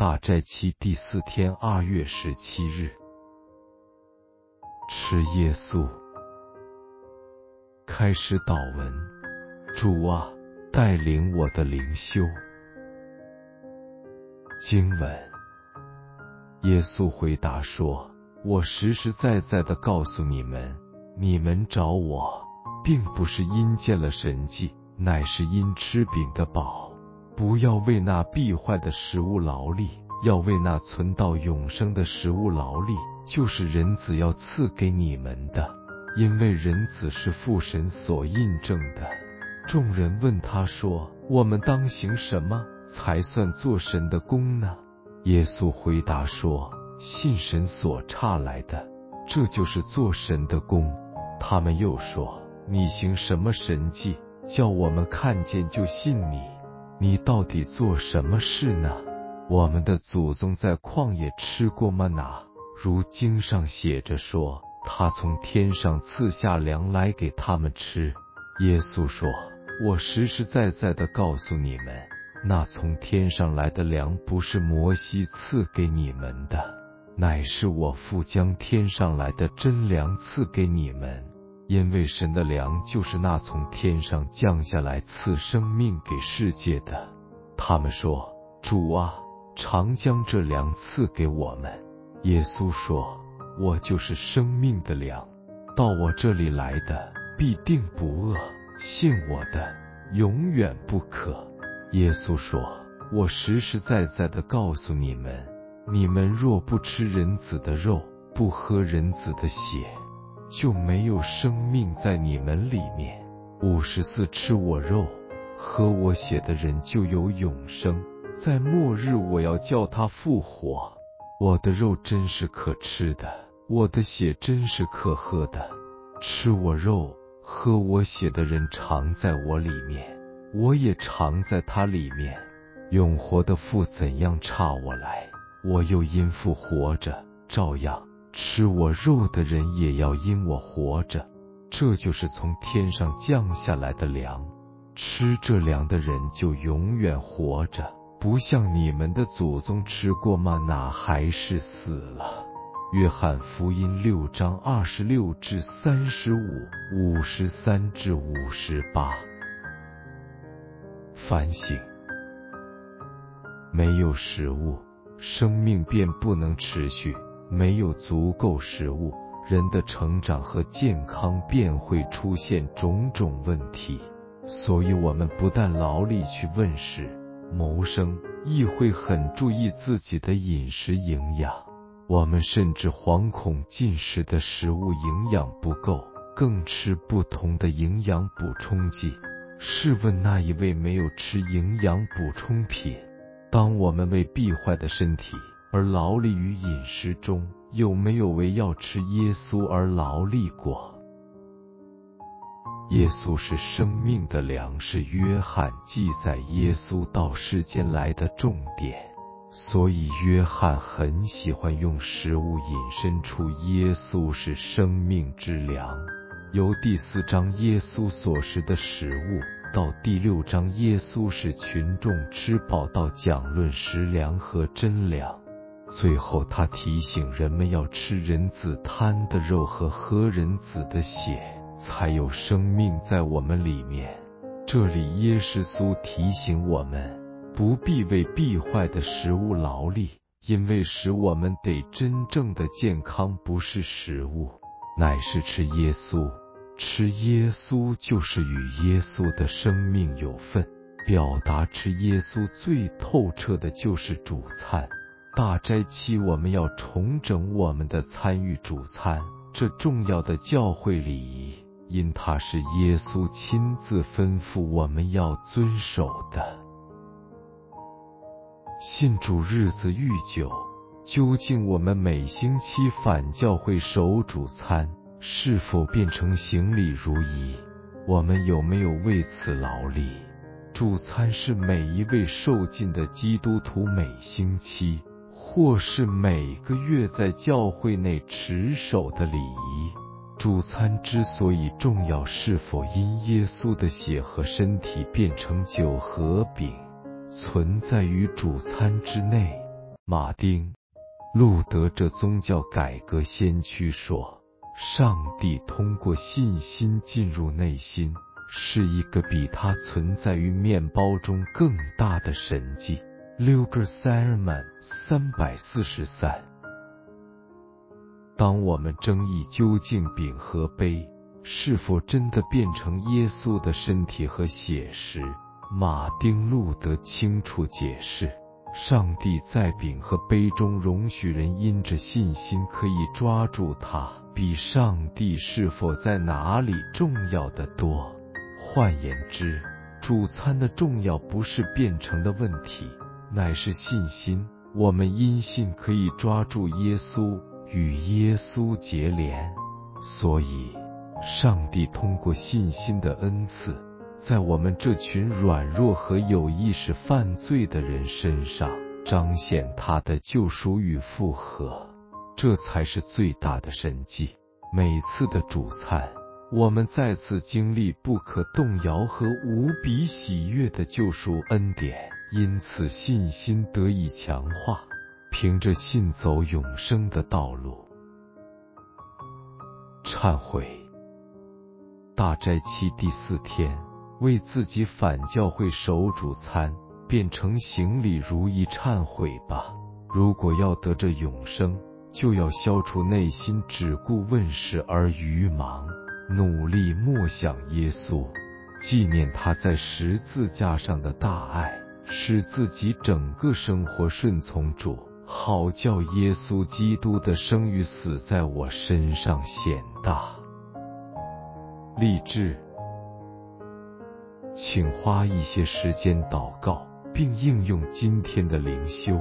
大斋期第四天，二月十七日，吃耶稣。开始祷文，主啊，带领我的灵修。经文，耶稣回答说：“我实实在在的告诉你们，你们找我，并不是因见了神迹，乃是因吃饼的饱。”不要为那必坏的食物劳力，要为那存到永生的食物劳力，就是人子要赐给你们的，因为人子是父神所印证的。众人问他说：“我们当行什么才算做神的功呢？”耶稣回答说：“信神所差来的，这就是做神的功。”他们又说：“你行什么神迹，叫我们看见就信你？”你到底做什么事呢？我们的祖宗在旷野吃过吗？哪如经上写着说，他从天上赐下粮来给他们吃。耶稣说：“我实实在在的告诉你们，那从天上来的粮不是摩西赐给你们的，乃是我父将天上来的真粮赐给你们。”因为神的粮就是那从天上降下来赐生命给世界的。他们说：“主啊，常将这粮赐给我们。”耶稣说：“我就是生命的粮，到我这里来的必定不饿，信我的永远不渴。”耶稣说：“我实实在在的告诉你们，你们若不吃人子的肉，不喝人子的血。”就没有生命在你们里面。五十四吃我肉、喝我血的人就有永生，在末日我要叫他复活。我的肉真是可吃的，我的血真是可喝的。吃我肉、喝我血的人常在我里面，我也常在他里面。永活的父怎样差我来，我又因父活着，照样。吃我肉的人也要因我活着，这就是从天上降下来的粮。吃这粮的人就永远活着，不像你们的祖宗吃过吗？那还是死了。约翰福音六章二十六至三十五、五十三至五十八。反省：没有食物，生命便不能持续。没有足够食物，人的成长和健康便会出现种种问题。所以，我们不但劳力去问食谋生，亦会很注意自己的饮食营养。我们甚至惶恐进食的食物营养不够，更吃不同的营养补充剂。试问那一位没有吃营养补充品？当我们为必坏的身体。而劳力于饮食中，有没有为要吃耶稣而劳力过？耶稣是生命的粮，是约翰记载耶稣到世间来的重点，所以约翰很喜欢用食物引申出耶稣是生命之粮。由第四章耶稣所食的食物，到第六章耶稣使群众吃饱，到讲论食粮和真粮。最后，他提醒人们要吃人子贪的肉和喝人子的血，才有生命在我们里面。这里，耶稣提醒我们，不必为必坏的食物劳力，因为使我们得真正的健康，不是食物，乃是吃耶稣。吃耶稣就是与耶稣的生命有份。表达吃耶稣最透彻的就是主餐。大斋期，我们要重整我们的参与主餐这重要的教会礼仪，因它是耶稣亲自吩咐我们要遵守的。信主日子愈久，究竟我们每星期返教会守主餐，是否变成行礼如仪？我们有没有为此劳力？主餐是每一位受尽的基督徒每星期。或是每个月在教会内持守的礼仪，主餐之所以重要，是否因耶稣的血和身体变成酒和饼，存在于主餐之内，马丁·路德这宗教改革先驱说：“上帝通过信心进入内心，是一个比他存在于面包中更大的神迹。” Luger Sermon 三百四十三。当我们争议究竟饼和杯是否真的变成耶稣的身体和血时，马丁·路德清楚解释：上帝在饼和杯中容许人因着信心可以抓住它，比上帝是否在哪里重要的多。换言之，主餐的重要不是变成的问题，乃是信心。我们因信可以抓住耶稣。与耶稣结连，所以上帝通过信心的恩赐，在我们这群软弱和有意识犯罪的人身上彰显他的救赎与复合，这才是最大的神迹。每次的主餐，我们再次经历不可动摇和无比喜悦的救赎恩典，因此信心得以强化。凭着信走永生的道路。忏悔。大斋期第四天，为自己反教会守主餐，变成行礼如仪忏悔吧。如果要得着永生，就要消除内心只顾问世而愚盲，努力默想耶稣，纪念他在十字架上的大爱，使自己整个生活顺从主。好叫耶稣基督的生与死在我身上显大。励志，请花一些时间祷告，并应用今天的灵修。